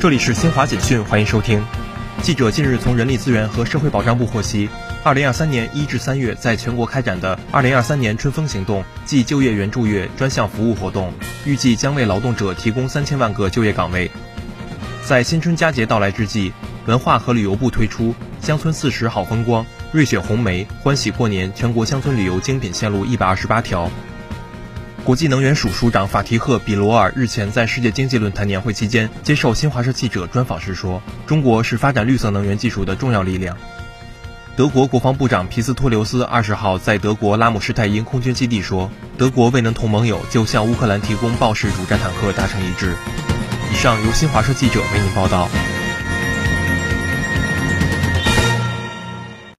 这里是新华简讯，欢迎收听。记者近日从人力资源和社会保障部获悉，二零二三年一至三月在全国开展的二零二三年春风行动暨就业援助月专项服务活动，预计将为劳动者提供三千万个就业岗位。在新春佳节到来之际，文化和旅游部推出“乡村四十好风光，瑞雪红梅，欢喜过年”全国乡村旅游精品线路一百二十八条。国际能源署署长法提赫·比罗尔日前在世界经济论坛年会期间接受新华社记者专访时说：“中国是发展绿色能源技术的重要力量。”德国国防部长皮斯托留斯二十号在德国拉姆施泰因空军基地说：“德国未能同盟友就向乌克兰提供豹式主战坦克达成一致。”以上由新华社记者为您报道。